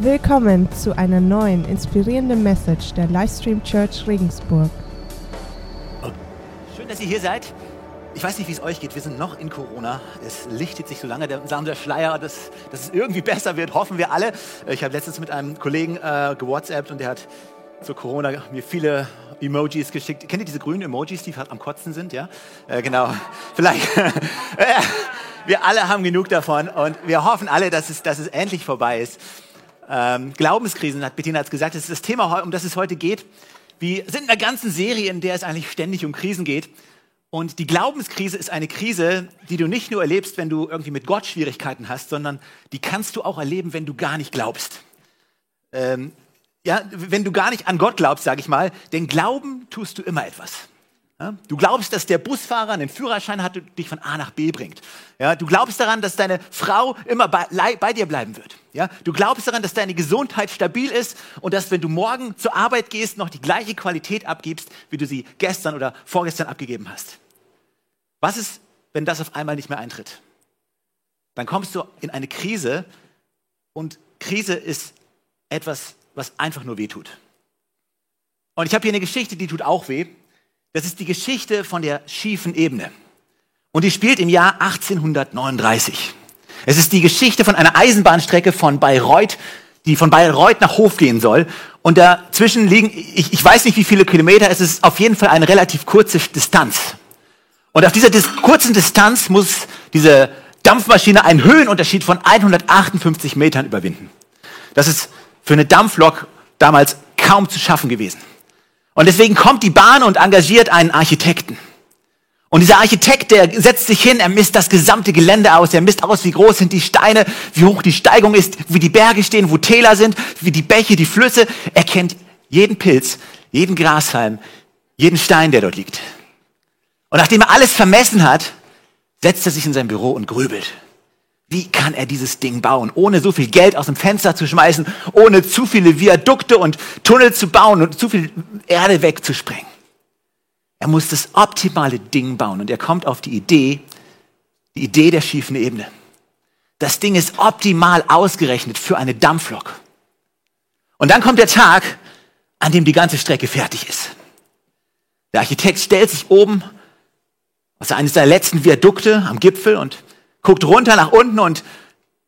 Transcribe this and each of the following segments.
Willkommen zu einer neuen inspirierenden Message der Livestream Church Regensburg. Schön, dass ihr hier seid. Ich weiß nicht, wie es euch geht. Wir sind noch in Corona. Es lichtet sich so lange der, der Schleier, dass, dass es irgendwie besser wird, hoffen wir alle. Ich habe letztens mit einem Kollegen äh, gewhatsappt und der hat zu Corona mir viele Emojis geschickt. Kennt ihr diese grünen Emojis, die am Kotzen sind? Ja, äh, genau. Vielleicht. wir alle haben genug davon und wir hoffen alle, dass es, dass es endlich vorbei ist. Ähm, Glaubenskrisen, hat Bettina jetzt gesagt, das ist das Thema, um das es heute geht. Wir sind in einer ganzen Serie, in der es eigentlich ständig um Krisen geht. Und die Glaubenskrise ist eine Krise, die du nicht nur erlebst, wenn du irgendwie mit Gott Schwierigkeiten hast, sondern die kannst du auch erleben, wenn du gar nicht glaubst. Ähm, ja, wenn du gar nicht an Gott glaubst, sage ich mal, denn glauben tust du immer etwas. Du glaubst, dass der Busfahrer einen Führerschein hat und dich von A nach B bringt. Du glaubst daran, dass deine Frau immer bei, bei, dir bleiben wird. Du glaubst daran, dass deine Gesundheit stabil ist und dass, wenn du morgen zur Arbeit gehst, noch die gleiche Qualität abgibst, wie du sie gestern oder vorgestern abgegeben hast. Was ist, wenn das auf einmal nicht mehr eintritt? Dann kommst du in eine Krise und Krise ist etwas, was einfach nur weh tut. Und ich habe hier eine Geschichte, die tut auch weh. Das ist die Geschichte von der schiefen Ebene. Und die spielt im Jahr 1839. Es ist die Geschichte von einer Eisenbahnstrecke von Bayreuth, die von Bayreuth nach Hof gehen soll. Und dazwischen liegen, ich, ich weiß nicht wie viele Kilometer, es ist auf jeden Fall eine relativ kurze Distanz. Und auf dieser dis kurzen Distanz muss diese Dampfmaschine einen Höhenunterschied von 158 Metern überwinden. Das ist für eine Dampflok damals kaum zu schaffen gewesen. Und deswegen kommt die Bahn und engagiert einen Architekten. Und dieser Architekt, der setzt sich hin, er misst das gesamte Gelände aus, er misst aus, wie groß sind die Steine, wie hoch die Steigung ist, wie die Berge stehen, wo Täler sind, wie die Bäche, die Flüsse. Er kennt jeden Pilz, jeden Grashalm, jeden Stein, der dort liegt. Und nachdem er alles vermessen hat, setzt er sich in sein Büro und grübelt. Wie kann er dieses Ding bauen, ohne so viel Geld aus dem Fenster zu schmeißen, ohne zu viele Viadukte und Tunnel zu bauen und zu viel Erde wegzusprengen? Er muss das optimale Ding bauen und er kommt auf die Idee, die Idee der schiefen Ebene. Das Ding ist optimal ausgerechnet für eine Dampflok. Und dann kommt der Tag, an dem die ganze Strecke fertig ist. Der Architekt stellt sich oben aus eines der letzten Viadukte am Gipfel und guckt runter nach unten und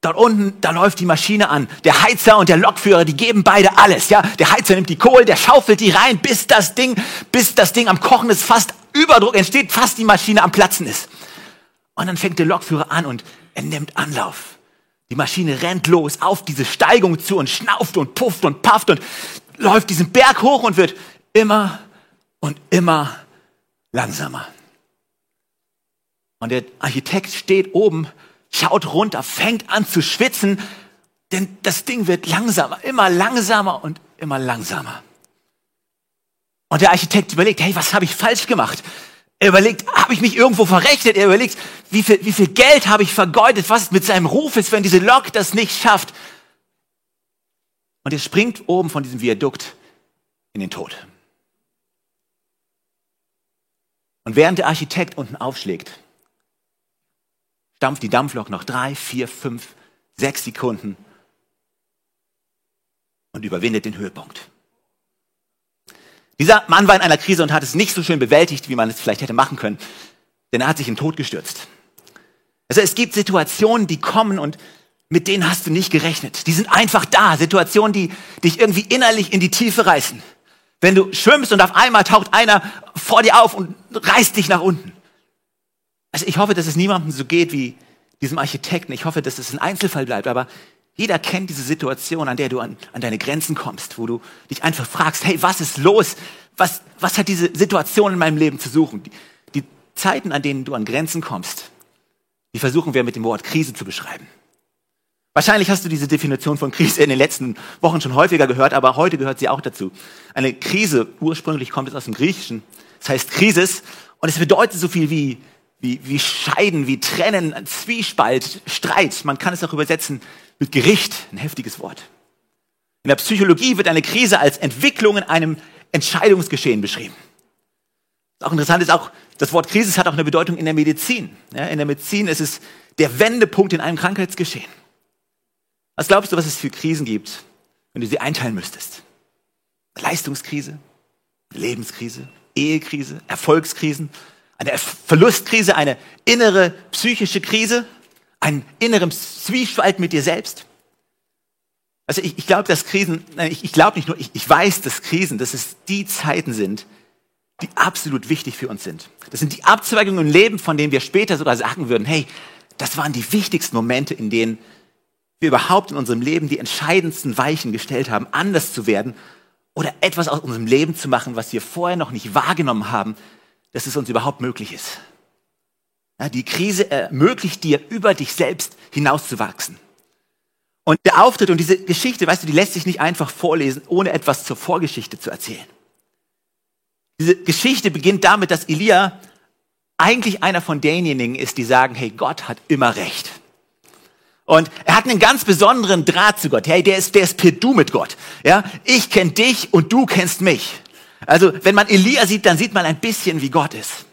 dort unten, da läuft die Maschine an. Der Heizer und der Lokführer, die geben beide alles, ja. Der Heizer nimmt die Kohle, der schaufelt die rein, bis das Ding, bis das Ding am Kochen ist, fast Überdruck entsteht, fast die Maschine am Platzen ist. Und dann fängt der Lokführer an und er nimmt Anlauf. Die Maschine rennt los auf diese Steigung zu und schnauft und pufft und pafft und läuft diesen Berg hoch und wird immer und immer langsamer. Und der Architekt steht oben, schaut runter, fängt an zu schwitzen, denn das Ding wird langsamer, immer langsamer und immer langsamer. Und der Architekt überlegt, hey, was habe ich falsch gemacht? Er überlegt, habe ich mich irgendwo verrechnet? Er überlegt, wie viel, wie viel Geld habe ich vergeudet? Was mit seinem Ruf ist, wenn diese Lok das nicht schafft? Und er springt oben von diesem Viadukt in den Tod. Und während der Architekt unten aufschlägt, stampft die Dampflok noch drei, vier, fünf, sechs Sekunden und überwindet den Höhepunkt. Dieser Mann war in einer Krise und hat es nicht so schön bewältigt, wie man es vielleicht hätte machen können, denn er hat sich in den Tod gestürzt. Also es gibt Situationen, die kommen und mit denen hast du nicht gerechnet. Die sind einfach da. Situationen, die dich irgendwie innerlich in die Tiefe reißen. Wenn du schwimmst und auf einmal taucht einer vor dir auf und reißt dich nach unten. Also ich hoffe, dass es niemandem so geht wie diesem Architekten. Ich hoffe, dass es ein Einzelfall bleibt. Aber jeder kennt diese Situation, an der du an, an deine Grenzen kommst, wo du dich einfach fragst, hey, was ist los? Was, was hat diese Situation in meinem Leben zu suchen? Die, die Zeiten, an denen du an Grenzen kommst, die versuchen wir mit dem Wort Krise zu beschreiben. Wahrscheinlich hast du diese Definition von Krise in den letzten Wochen schon häufiger gehört, aber heute gehört sie auch dazu. Eine Krise, ursprünglich kommt es aus dem Griechischen, das heißt Krisis und es bedeutet so viel wie wie, wie Scheiden, wie Trennen, Zwiespalt, Streit. Man kann es auch übersetzen mit Gericht, ein heftiges Wort. In der Psychologie wird eine Krise als Entwicklung in einem Entscheidungsgeschehen beschrieben. Auch interessant ist auch, das Wort Krise hat auch eine Bedeutung in der Medizin. Ja, in der Medizin ist es der Wendepunkt in einem Krankheitsgeschehen. Was glaubst du, was es für Krisen gibt wenn du sie einteilen müsstest. Leistungskrise, Lebenskrise, Ehekrise, Erfolgskrisen, eine Verlustkrise, eine innere psychische Krise, einen inneren Zwiespalt mit dir selbst. Also ich, ich glaube, dass Krisen, nein, ich, ich glaube nicht nur, ich, ich weiß, dass Krisen, dass es die Zeiten sind, die absolut wichtig für uns sind. Das sind die Abzweigungen im Leben, von denen wir später sogar sagen würden, hey, das waren die wichtigsten Momente, in denen wir überhaupt in unserem Leben die entscheidendsten Weichen gestellt haben, anders zu werden oder etwas aus unserem Leben zu machen, was wir vorher noch nicht wahrgenommen haben, dass es uns überhaupt möglich ist. Ja, die Krise ermöglicht dir, über dich selbst hinauszuwachsen. Und der Auftritt und diese Geschichte, weißt du, die lässt sich nicht einfach vorlesen, ohne etwas zur Vorgeschichte zu erzählen. Diese Geschichte beginnt damit, dass Elia eigentlich einer von denjenigen ist, die sagen, hey, Gott hat immer recht. Und er hat einen ganz besonderen Draht zu Gott. Hey, der ist, der ist per Du mit Gott. Ja, ich kenne dich und du kennst mich. Also, wenn man Elia sieht, dann sieht man ein bisschen, wie Gott ist.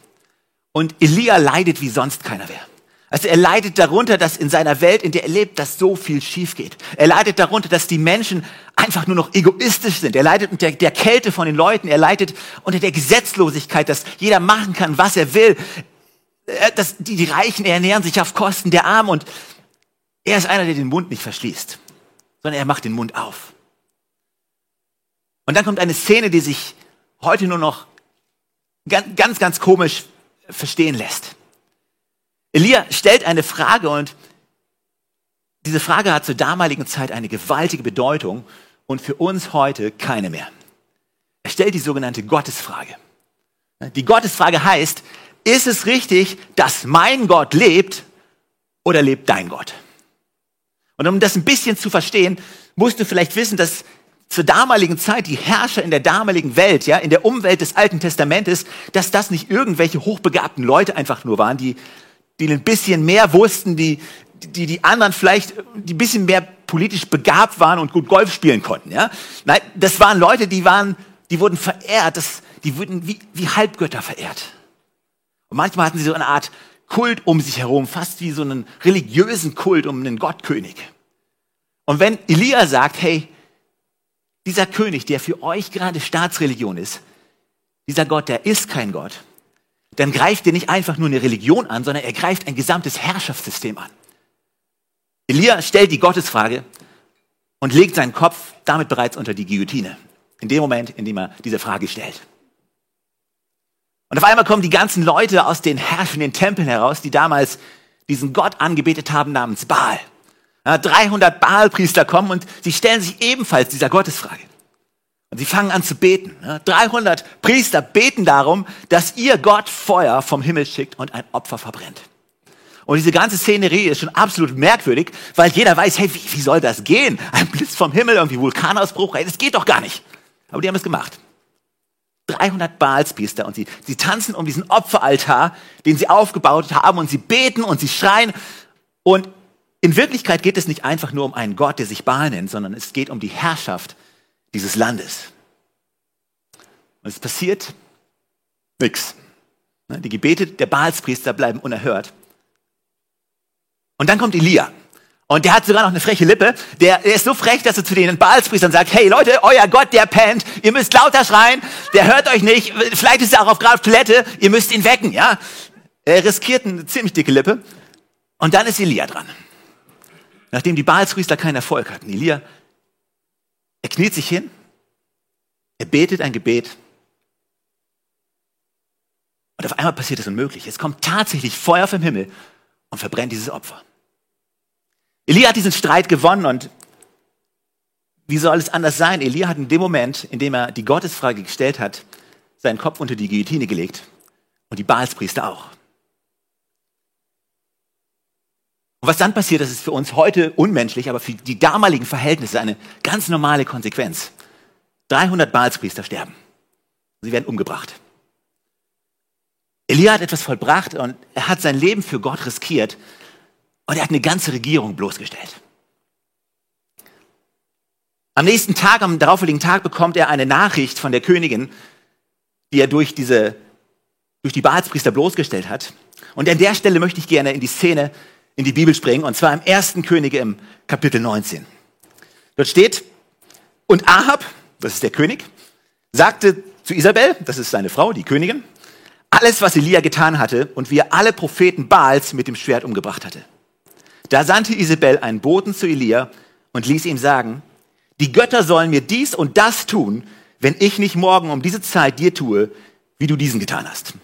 Und Elia leidet wie sonst keiner mehr. Also er leidet darunter, dass in seiner Welt, in der er lebt, dass so viel schief geht. Er leidet darunter, dass die Menschen einfach nur noch egoistisch sind. Er leidet unter der Kälte von den Leuten. Er leidet unter der Gesetzlosigkeit, dass jeder machen kann, was er will. Dass die, die Reichen ernähren sich auf Kosten der Armen und er ist einer, der den Mund nicht verschließt, sondern er macht den Mund auf. Und dann kommt eine Szene, die sich heute nur noch ganz, ganz, ganz komisch verstehen lässt. Elia stellt eine Frage und diese Frage hat zur damaligen Zeit eine gewaltige Bedeutung und für uns heute keine mehr. Er stellt die sogenannte Gottesfrage. Die Gottesfrage heißt, ist es richtig, dass mein Gott lebt oder lebt dein Gott? Und um das ein bisschen zu verstehen, musst du vielleicht wissen, dass zur damaligen Zeit die Herrscher in der damaligen Welt, ja, in der Umwelt des Alten Testamentes, dass das nicht irgendwelche hochbegabten Leute einfach nur waren, die, die ein bisschen mehr wussten, die, die, die anderen vielleicht, die ein bisschen mehr politisch begabt waren und gut Golf spielen konnten, ja. Nein, das waren Leute, die waren, die wurden verehrt, das, die wurden wie, wie Halbgötter verehrt. Und manchmal hatten sie so eine Art Kult um sich herum, fast wie so einen religiösen Kult um einen Gottkönig. Und wenn Elia sagt, hey, dieser König, der für euch gerade Staatsreligion ist, dieser Gott, der ist kein Gott, dann greift er nicht einfach nur eine Religion an, sondern er greift ein gesamtes Herrschaftssystem an. Elia stellt die Gottesfrage und legt seinen Kopf damit bereits unter die Guillotine. In dem Moment, in dem er diese Frage stellt. Und auf einmal kommen die ganzen Leute aus den herrschenden Tempeln heraus, die damals diesen Gott angebetet haben namens Baal. Ja, 300 Baalpriester kommen und sie stellen sich ebenfalls dieser Gottesfrage. Und sie fangen an zu beten. Ja, 300 Priester beten darum, dass ihr Gott Feuer vom Himmel schickt und ein Opfer verbrennt. Und diese ganze Szenerie ist schon absolut merkwürdig, weil jeder weiß, hey, wie, wie soll das gehen? Ein Blitz vom Himmel, irgendwie Vulkanausbruch, hey, das geht doch gar nicht. Aber die haben es gemacht. 300 Baalspriester und sie, sie tanzen um diesen Opferaltar, den sie aufgebaut haben und sie beten und sie schreien. Und in Wirklichkeit geht es nicht einfach nur um einen Gott, der sich Baal nennt, sondern es geht um die Herrschaft dieses Landes. Und es passiert nichts. Die Gebete der Baalspriester bleiben unerhört. Und dann kommt Elia. Und der hat sogar noch eine freche Lippe. Der, der ist so frech, dass er zu den Baalspriestern sagt, hey Leute, euer Gott, der pennt. Ihr müsst lauter schreien. Der hört euch nicht. Vielleicht ist er auch auf gerade Toilette. Ihr müsst ihn wecken, ja. Er riskiert eine ziemlich dicke Lippe. Und dann ist Elia dran. Nachdem die Baalspriester keinen Erfolg hatten. Elia, er kniet sich hin. Er betet ein Gebet. Und auf einmal passiert es unmöglich. Es kommt tatsächlich Feuer vom Himmel und verbrennt dieses Opfer. Elia hat diesen Streit gewonnen und wie soll es anders sein? Elia hat in dem Moment, in dem er die Gottesfrage gestellt hat, seinen Kopf unter die Guillotine gelegt und die Baalspriester auch. Und was dann passiert, das ist für uns heute unmenschlich, aber für die damaligen Verhältnisse eine ganz normale Konsequenz. 300 Baalspriester sterben. Sie werden umgebracht. Elia hat etwas vollbracht und er hat sein Leben für Gott riskiert und er hat eine ganze Regierung bloßgestellt. Am nächsten Tag, am darauffolgenden Tag, bekommt er eine Nachricht von der Königin, die er durch, diese, durch die Baalspriester bloßgestellt hat. Und an der Stelle möchte ich gerne in die Szene, in die Bibel springen, und zwar im ersten Könige im Kapitel 19. Dort steht, Und Ahab, das ist der König, sagte zu Isabel, das ist seine Frau, die Königin, alles, was Elia getan hatte und wie er alle Propheten Baals mit dem Schwert umgebracht hatte. Da sandte Isabel einen Boten zu Elia und ließ ihm sagen, die Götter sollen mir dies und das tun, wenn ich nicht morgen um diese Zeit dir tue, wie du diesen getan hast.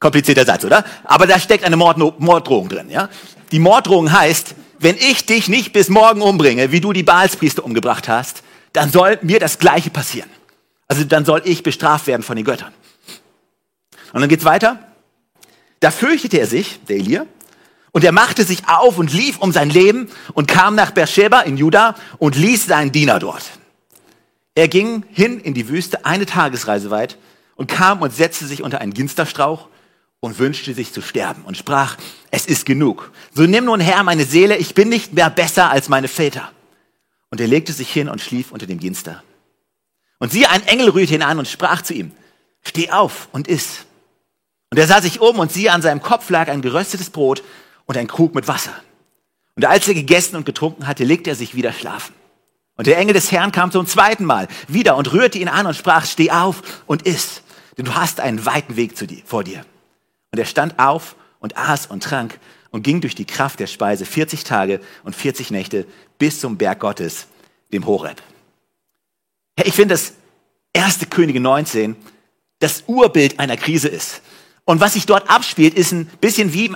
Komplizierter Satz, oder? Aber da steckt eine Morddrohung drin. Ja? Die Morddrohung heißt, wenn ich dich nicht bis morgen umbringe, wie du die Baalspriester umgebracht hast, dann soll mir das Gleiche passieren. Also dann soll ich bestraft werden von den Göttern. Und dann geht's weiter. Da fürchtete er sich, der Elia, und er machte sich auf und lief um sein Leben und kam nach Beersheba in Juda und ließ seinen Diener dort. Er ging hin in die Wüste eine Tagesreise weit und kam und setzte sich unter einen Ginsterstrauch und wünschte sich zu sterben und sprach, es ist genug. So nimm nun Herr meine Seele, ich bin nicht mehr besser als meine Väter. Und er legte sich hin und schlief unter dem Ginster. Und siehe, ein Engel rührte ihn an und sprach zu ihm, steh auf und iss. Und er sah sich um und siehe, an seinem Kopf lag ein geröstetes Brot und ein Krug mit Wasser. Und als er gegessen und getrunken hatte, legte er sich wieder schlafen. Und der Engel des Herrn kam zum zweiten Mal wieder und rührte ihn an und sprach, steh auf und iss, denn du hast einen weiten Weg zu dir, vor dir. Und er stand auf und aß und trank und ging durch die Kraft der Speise 40 Tage und 40 Nächte bis zum Berg Gottes, dem Horeb. Hey, ich finde, dass 1. Könige 19 das Urbild einer Krise ist. Und was sich dort abspielt, ist ein bisschen wie,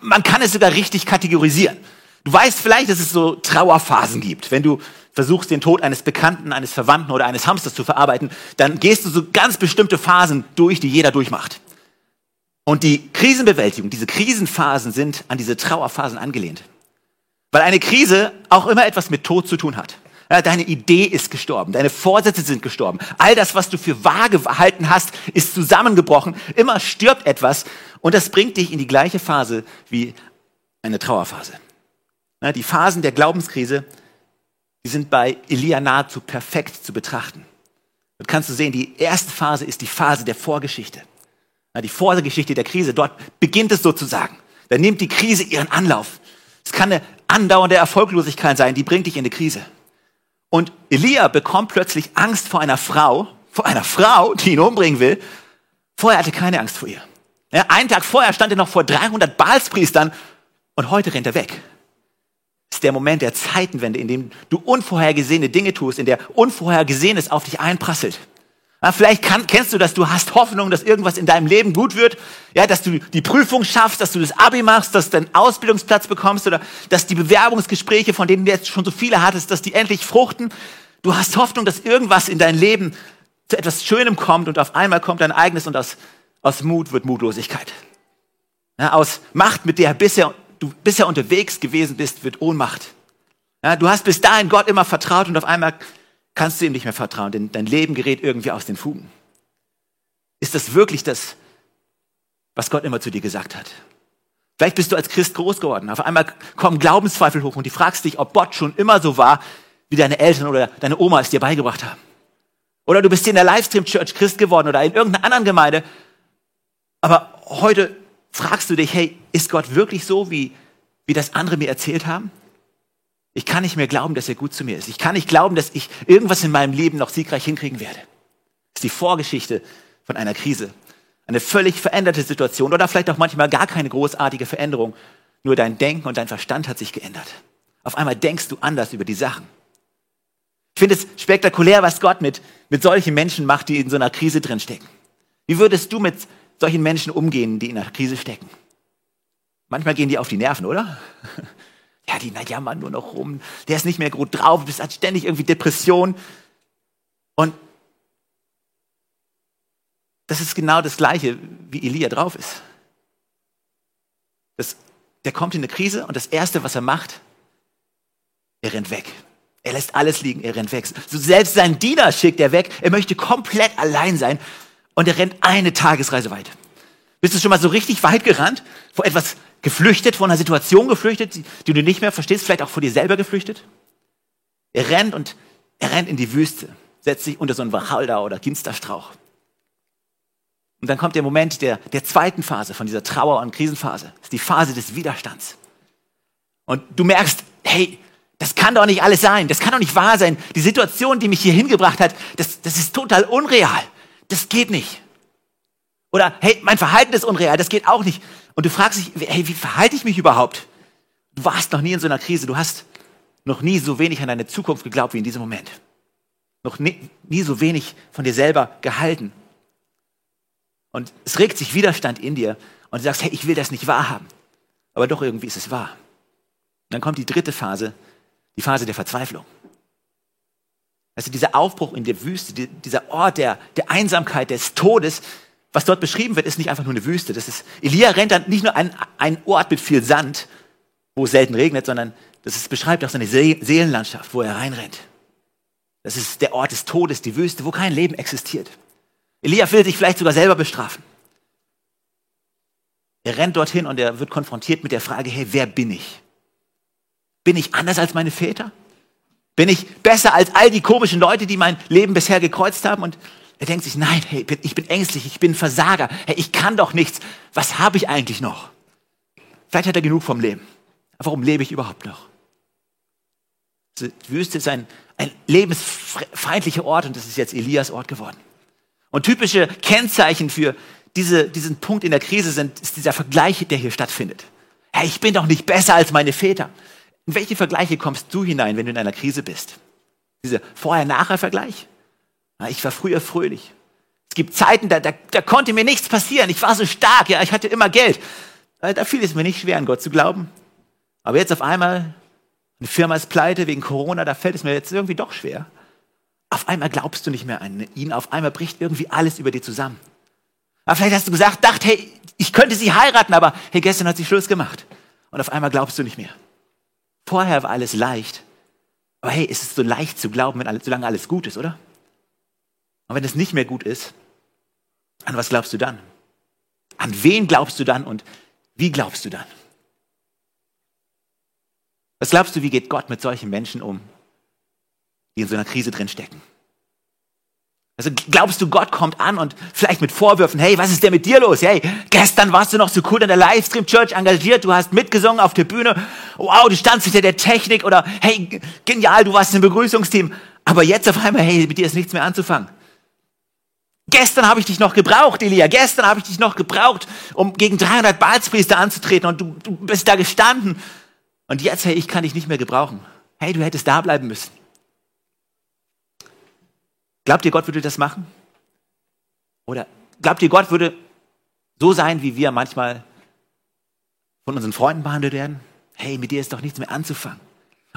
man kann es sogar richtig kategorisieren. Du weißt vielleicht, dass es so Trauerphasen gibt. Wenn du versuchst, den Tod eines Bekannten, eines Verwandten oder eines Hamsters zu verarbeiten, dann gehst du so ganz bestimmte Phasen durch, die jeder durchmacht. Und die Krisenbewältigung, diese Krisenphasen sind an diese Trauerphasen angelehnt. Weil eine Krise auch immer etwas mit Tod zu tun hat. Ja, deine Idee ist gestorben, deine Vorsätze sind gestorben. All das, was du für wahr gehalten hast, ist zusammengebrochen. Immer stirbt etwas und das bringt dich in die gleiche Phase wie eine Trauerphase. Ja, die Phasen der Glaubenskrise, die sind bei Elia nahezu perfekt zu betrachten. Dort kannst du sehen, die erste Phase ist die Phase der Vorgeschichte die Vorgeschichte der Krise, dort beginnt es sozusagen. Da nimmt die Krise ihren Anlauf. Es kann eine andauernde Erfolglosigkeit sein, die bringt dich in eine Krise. Und Elia bekommt plötzlich Angst vor einer Frau, vor einer Frau, die ihn umbringen will. Vorher hatte er keine Angst vor ihr. Ja, einen Tag vorher stand er noch vor 300 Balspriestern und heute rennt er weg. Das ist der Moment der Zeitenwende, in dem du unvorhergesehene Dinge tust, in der Unvorhergesehenes auf dich einprasselt. Vielleicht kann, kennst du das, du hast Hoffnung, dass irgendwas in deinem Leben gut wird, ja, dass du die Prüfung schaffst, dass du das Abi machst, dass du einen Ausbildungsplatz bekommst oder dass die Bewerbungsgespräche, von denen du jetzt schon so viele hattest, dass die endlich fruchten. Du hast Hoffnung, dass irgendwas in dein Leben zu etwas Schönem kommt und auf einmal kommt dein eigenes und aus, aus Mut wird Mutlosigkeit. Ja, aus Macht, mit der bisher, du bisher unterwegs gewesen bist, wird Ohnmacht. Ja, du hast bis dahin Gott immer vertraut und auf einmal kannst du ihm nicht mehr vertrauen, denn dein Leben gerät irgendwie aus den Fugen. Ist das wirklich das, was Gott immer zu dir gesagt hat? Vielleicht bist du als Christ groß geworden. Auf einmal kommen Glaubenszweifel hoch und du fragst dich, ob Gott schon immer so war, wie deine Eltern oder deine Oma es dir beigebracht haben. Oder du bist hier in der Livestream Church Christ geworden oder in irgendeiner anderen Gemeinde. Aber heute fragst du dich, hey, ist Gott wirklich so, wie, wie das andere mir erzählt haben? Ich kann nicht mehr glauben, dass er gut zu mir ist. Ich kann nicht glauben, dass ich irgendwas in meinem Leben noch siegreich hinkriegen werde. Das ist die Vorgeschichte von einer Krise. Eine völlig veränderte Situation oder vielleicht auch manchmal gar keine großartige Veränderung. Nur dein Denken und dein Verstand hat sich geändert. Auf einmal denkst du anders über die Sachen. Ich finde es spektakulär, was Gott mit, mit solchen Menschen macht, die in so einer Krise drinstecken. Wie würdest du mit solchen Menschen umgehen, die in einer Krise stecken? Manchmal gehen die auf die Nerven, oder? Ja, die na, jammern nur noch rum. Der ist nicht mehr gut drauf, du hat ständig irgendwie Depression. Und das ist genau das Gleiche, wie Elia drauf ist. Das, der kommt in eine Krise und das Erste, was er macht, er rennt weg. Er lässt alles liegen, er rennt weg. So selbst seinen Diener schickt er weg. Er möchte komplett allein sein und er rennt eine Tagesreise weit. Bist du schon mal so richtig weit gerannt? Vor etwas geflüchtet, vor einer Situation geflüchtet, die du nicht mehr verstehst, vielleicht auch vor dir selber geflüchtet? Er rennt und er rennt in die Wüste, setzt sich unter so einen Wacholder oder Ginsterstrauch. Und dann kommt der Moment der, der zweiten Phase von dieser Trauer- und Krisenphase. Das ist die Phase des Widerstands. Und du merkst, hey, Das kann doch nicht alles sein. Das kann doch nicht wahr sein. Die Situation, die mich hier hingebracht hat, das, das ist total unreal. Das geht nicht. Oder, hey, mein Verhalten ist unreal. Das geht auch nicht. Und du fragst dich, hey, wie verhalte ich mich überhaupt? Du warst noch nie in so einer Krise. Du hast noch nie so wenig an deine Zukunft geglaubt wie in diesem Moment. Noch nie, nie so wenig von dir selber gehalten. Und es regt sich Widerstand in dir und du sagst, hey, ich will das nicht wahrhaben. Aber doch irgendwie ist es wahr. Und dann kommt die dritte Phase, die Phase der Verzweiflung. Also dieser Aufbruch in der Wüste, dieser Ort der, der Einsamkeit, des Todes, was dort beschrieben wird, ist nicht einfach nur eine Wüste. Das ist, Elia rennt dann nicht nur an einen Ort mit viel Sand, wo es selten regnet, sondern das ist, beschreibt auch seine Seelenlandschaft, wo er reinrennt. Das ist der Ort des Todes, die Wüste, wo kein Leben existiert. Elia will sich vielleicht sogar selber bestrafen. Er rennt dorthin und er wird konfrontiert mit der Frage, hey, wer bin ich? Bin ich anders als meine Väter? Bin ich besser als all die komischen Leute, die mein Leben bisher gekreuzt haben? Und er denkt sich, nein, hey, ich bin ängstlich, ich bin Versager, hey, ich kann doch nichts. Was habe ich eigentlich noch? Vielleicht hat er genug vom Leben. Warum lebe ich überhaupt noch? Die Wüste ist ein, ein lebensfeindlicher Ort und das ist jetzt Elias Ort geworden. Und typische Kennzeichen für diese, diesen Punkt in der Krise sind, ist dieser Vergleich, der hier stattfindet. Hey, ich bin doch nicht besser als meine Väter. In welche Vergleiche kommst du hinein, wenn du in einer Krise bist? Dieser Vorher-Nachher-Vergleich? Ich war früher fröhlich. Es gibt Zeiten, da, da, da konnte mir nichts passieren. Ich war so stark, ja, ich hatte immer Geld. Äh, da fiel es mir nicht schwer, an Gott zu glauben. Aber jetzt auf einmal, eine Firma ist pleite wegen Corona, da fällt es mir jetzt irgendwie doch schwer. Auf einmal glaubst du nicht mehr an ihn, auf einmal bricht irgendwie alles über dir zusammen. Aber vielleicht hast du gesagt, dacht, hey, ich könnte sie heiraten, aber hey, gestern hat sie Schluss gemacht. Und auf einmal glaubst du nicht mehr. Vorher war alles leicht. Aber hey, ist es so leicht zu glauben, wenn alles, solange alles gut ist, oder? Und wenn es nicht mehr gut ist, an was glaubst du dann? An wen glaubst du dann und wie glaubst du dann? Was glaubst du, wie geht Gott mit solchen Menschen um, die in so einer Krise drin stecken? Also glaubst du, Gott kommt an und vielleicht mit Vorwürfen, hey, was ist denn mit dir los? Hey, gestern warst du noch so cool in der Livestream Church engagiert, du hast mitgesungen auf der Bühne, wow, du standst hinter der Technik oder hey, genial, du warst im Begrüßungsteam, aber jetzt auf einmal, hey, mit dir ist nichts mehr anzufangen. Gestern habe ich dich noch gebraucht, Elia, gestern habe ich dich noch gebraucht, um gegen 300 Balzpriester anzutreten und du, du bist da gestanden und jetzt, hey, ich kann dich nicht mehr gebrauchen. Hey, du hättest da bleiben müssen. Glaubt ihr, Gott würde das machen? Oder glaubt ihr, Gott würde so sein, wie wir manchmal von unseren Freunden behandelt werden? Hey, mit dir ist doch nichts mehr anzufangen.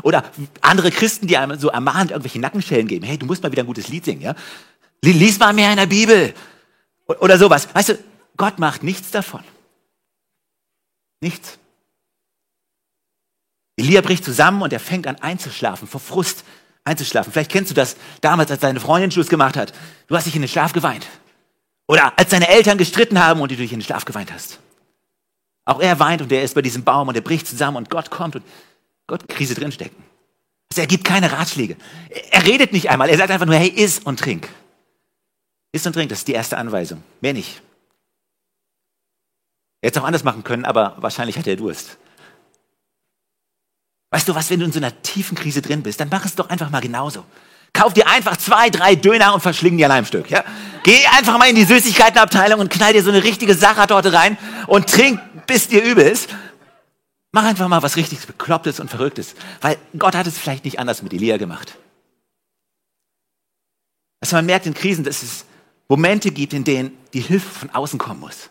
Oder andere Christen, die einem so ermahnend irgendwelche Nackenschellen geben. Hey, du musst mal wieder ein gutes Lied singen, ja? Lies mal mehr in der Bibel. Oder sowas. Weißt du, Gott macht nichts davon. Nichts. Elia bricht zusammen und er fängt an einzuschlafen vor Frust einzuschlafen. Vielleicht kennst du das damals, als deine Freundin Schluss gemacht hat. Du hast dich in den Schlaf geweint. Oder als deine Eltern gestritten haben und du dich in den Schlaf geweint hast. Auch er weint und er ist bei diesem Baum und er bricht zusammen und Gott kommt und Gott Krise drinstecken. Also er gibt keine Ratschläge. Er redet nicht einmal. Er sagt einfach nur, hey, iss und trink. Iss und trink, das ist die erste Anweisung. Mehr nicht. Er hätte es auch anders machen können, aber wahrscheinlich hat er Durst. Weißt du was, wenn du in so einer tiefen Krise drin bist, dann mach es doch einfach mal genauso. Kauf dir einfach zwei, drei Döner und verschling die an einem Stück. Ja? Geh einfach mal in die Süßigkeitenabteilung und knall dir so eine richtige Sachertorte rein und trink, bis dir übel ist. Mach einfach mal was richtig Beklopptes und Verrücktes, weil Gott hat es vielleicht nicht anders mit Elia gemacht. Also man merkt in Krisen, dass es Momente gibt, in denen die Hilfe von außen kommen muss.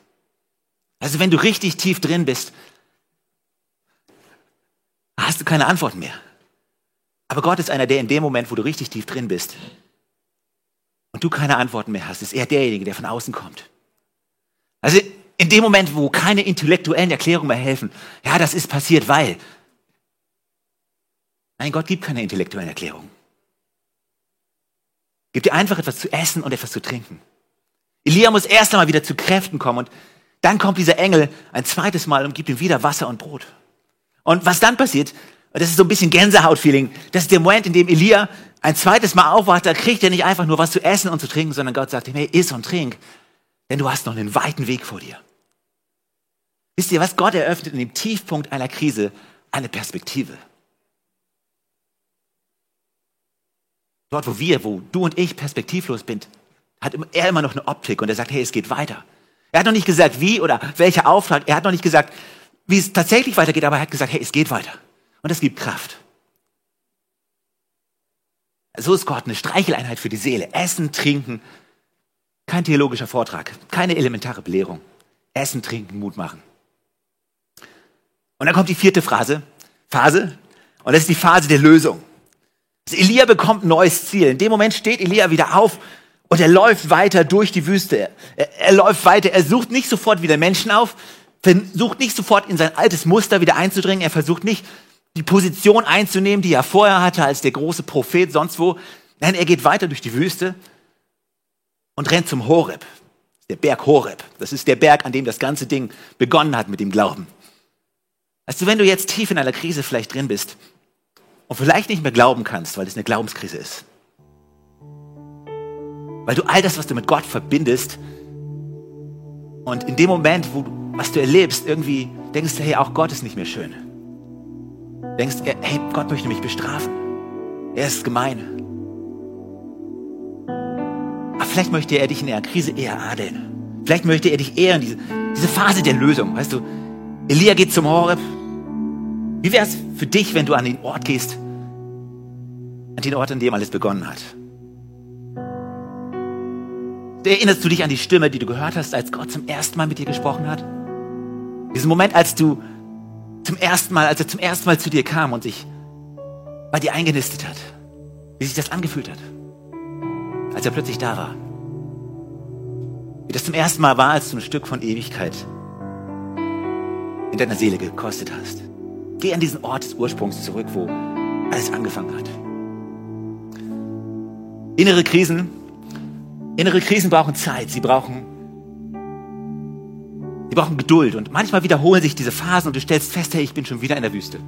Also wenn du richtig tief drin bist, hast du keine Antworten mehr. Aber Gott ist einer, der in dem Moment, wo du richtig tief drin bist und du keine Antworten mehr hast, ist er derjenige, der von außen kommt. Also in dem Moment, wo keine intellektuellen Erklärungen mehr helfen, ja, das ist passiert, weil. Nein, Gott gibt keine intellektuellen Erklärungen. Gibt dir einfach etwas zu essen und etwas zu trinken. Elia muss erst einmal wieder zu Kräften kommen und dann kommt dieser Engel ein zweites Mal und gibt ihm wieder Wasser und Brot. Und was dann passiert, das ist so ein bisschen Gänsehaut-Feeling, das ist der Moment, in dem Elia ein zweites Mal aufwacht, da kriegt er nicht einfach nur was zu essen und zu trinken, sondern Gott sagt ihm, hey, iss und trink, denn du hast noch einen weiten Weg vor dir. Wisst ihr was? Gott eröffnet in dem Tiefpunkt einer Krise eine Perspektive. Dort wo wir, wo du und ich perspektivlos sind, hat er immer noch eine Optik und er sagt, hey, es geht weiter. Er hat noch nicht gesagt, wie oder welcher Auftrag. Er hat noch nicht gesagt, wie es tatsächlich weitergeht, aber er hat gesagt, hey, es geht weiter. Und es gibt Kraft. So ist Gott eine Streicheleinheit für die Seele. Essen, trinken, kein theologischer Vortrag, keine elementare Belehrung. Essen, trinken, Mut machen. Und dann kommt die vierte Phase, Phase, und das ist die Phase der Lösung. Also Elia bekommt ein neues Ziel. In dem Moment steht Elia wieder auf und er läuft weiter durch die Wüste. Er, er läuft weiter. Er sucht nicht sofort wieder Menschen auf, versucht nicht sofort in sein altes Muster wieder einzudringen. Er versucht nicht die Position einzunehmen, die er vorher hatte als der große Prophet sonst wo. Nein, er geht weiter durch die Wüste und rennt zum Horeb. Der Berg Horeb. Das ist der Berg, an dem das ganze Ding begonnen hat mit dem Glauben. Du, wenn du jetzt tief in einer Krise vielleicht drin bist und vielleicht nicht mehr glauben kannst, weil es eine Glaubenskrise ist, weil du all das, was du mit Gott verbindest, und in dem Moment, wo du, was du erlebst, irgendwie denkst du, hey, auch Gott ist nicht mehr schön. Denkst, hey, Gott möchte mich bestrafen. Er ist gemein. Aber vielleicht möchte er dich in der Krise eher adeln. Vielleicht möchte er dich eher in diese, diese Phase der Lösung. Weißt du, Elia geht zum Horeb. Wie wäre es für dich, wenn du an den Ort gehst, an den Ort, an dem alles begonnen hat? Erinnerst du dich an die Stimme, die du gehört hast, als Gott zum ersten Mal mit dir gesprochen hat? Diesen Moment, als du zum ersten Mal, als er zum ersten Mal zu dir kam und sich bei dir eingenistet hat. Wie sich das angefühlt hat. Als er plötzlich da war. Wie das zum ersten Mal war, als du ein Stück von Ewigkeit in deiner Seele gekostet hast. Geh an diesen Ort des Ursprungs zurück, wo alles angefangen hat. Innere Krisen Innere Krisen brauchen Zeit, sie brauchen, sie brauchen Geduld. Und manchmal wiederholen sich diese Phasen und du stellst fest, hey, ich bin schon wieder in der Wüste.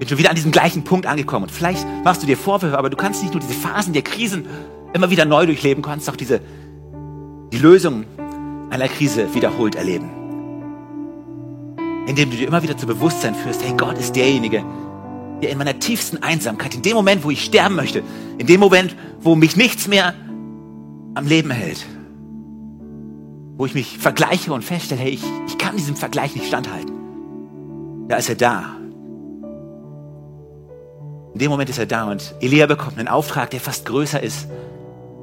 Bin schon wieder an diesem gleichen Punkt angekommen. Und vielleicht machst du dir Vorwürfe, aber du kannst nicht nur diese Phasen der Krisen immer wieder neu durchleben, du kannst auch diese, die Lösung einer Krise wiederholt erleben. Indem du dir immer wieder zu Bewusstsein führst, hey, Gott ist derjenige, der in meiner tiefsten Einsamkeit, in dem Moment, wo ich sterben möchte, in dem Moment, wo mich nichts mehr am Leben hält. Wo ich mich vergleiche und feststelle, hey, ich, ich kann diesem Vergleich nicht standhalten. Da ist er da. In dem Moment ist er da und Elia bekommt einen Auftrag, der fast größer ist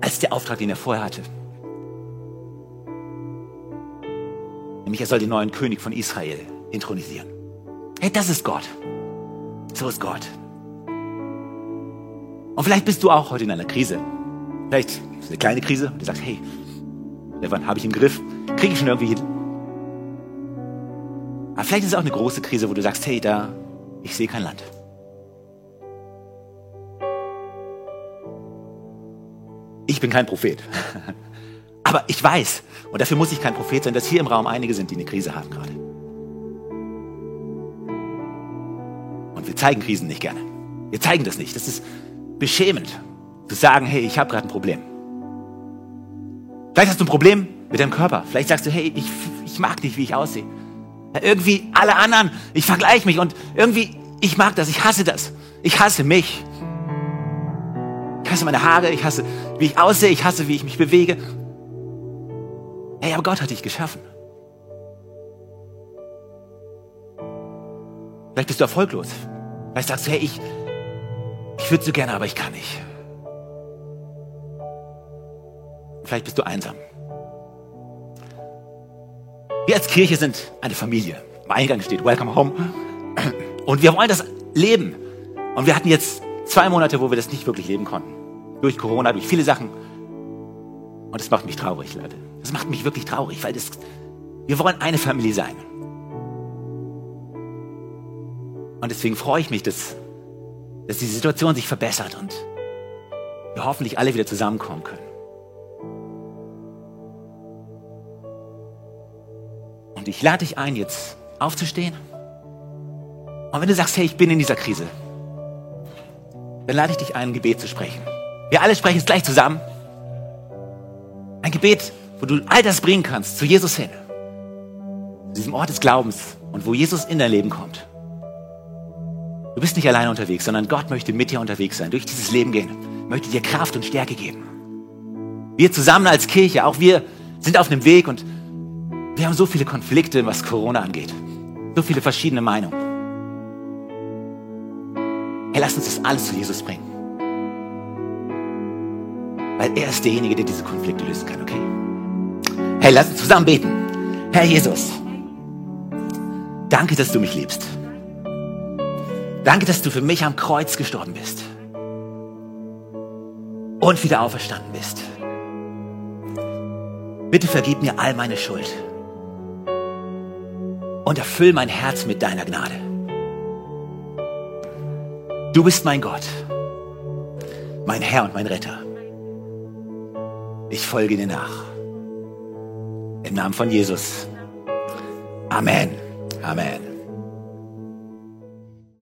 als der Auftrag, den er vorher hatte. Nämlich er soll den neuen König von Israel intronisieren. Hey, das ist Gott. So ist Gott. Und vielleicht bist du auch heute in einer Krise. Vielleicht ist es eine kleine Krise und du sagst, hey, Stefan, habe ich im Griff, kriege ich schon irgendwie hin. Aber vielleicht ist es auch eine große Krise, wo du sagst, hey, da, ich sehe kein Land. Ich bin kein Prophet. Aber ich weiß, und dafür muss ich kein Prophet sein, dass hier im Raum einige sind, die eine Krise haben gerade. Zeigen Krisen nicht gerne. Wir zeigen das nicht. Das ist beschämend. Zu sagen, hey, ich habe gerade ein Problem. Vielleicht hast du ein Problem mit deinem Körper. Vielleicht sagst du, hey, ich, ich mag nicht, wie ich aussehe. Irgendwie alle anderen, ich vergleiche mich und irgendwie, ich mag das, ich hasse das. Ich hasse mich. Ich hasse meine Haare, ich hasse, wie ich aussehe, ich hasse, wie ich mich bewege. Hey, aber Gott hat dich geschaffen. Vielleicht bist du erfolglos. Vielleicht sagst du, hey, ich, ich würde so gerne, aber ich kann nicht. Vielleicht bist du einsam. Wir als Kirche sind eine Familie. Am Eingang steht Welcome Home. Und wir wollen das leben. Und wir hatten jetzt zwei Monate, wo wir das nicht wirklich leben konnten. Durch Corona, durch viele Sachen. Und das macht mich traurig, Leute. Das macht mich wirklich traurig, weil das, wir wollen eine Familie sein. Und deswegen freue ich mich, dass, dass die Situation sich verbessert und wir hoffentlich alle wieder zusammenkommen können. Und ich lade dich ein, jetzt aufzustehen. Und wenn du sagst, hey, ich bin in dieser Krise, dann lade ich dich ein, ein Gebet zu sprechen. Wir alle sprechen es gleich zusammen. Ein Gebet, wo du all das bringen kannst zu Jesus hin. Zu diesem Ort des Glaubens und wo Jesus in dein Leben kommt. Du bist nicht alleine unterwegs, sondern Gott möchte mit dir unterwegs sein, durch dieses Leben gehen. möchte dir Kraft und Stärke geben. Wir zusammen als Kirche, auch wir sind auf einem Weg und wir haben so viele Konflikte, was Corona angeht. So viele verschiedene Meinungen. Hey, lass uns das alles zu Jesus bringen. Weil er ist derjenige, der diese Konflikte lösen kann, okay? Hey, lass uns zusammen beten. Herr Jesus, danke, dass du mich liebst. Danke, dass du für mich am Kreuz gestorben bist und wieder auferstanden bist. Bitte vergib mir all meine Schuld und erfüll mein Herz mit deiner Gnade. Du bist mein Gott, mein Herr und mein Retter. Ich folge dir nach. Im Namen von Jesus. Amen. Amen.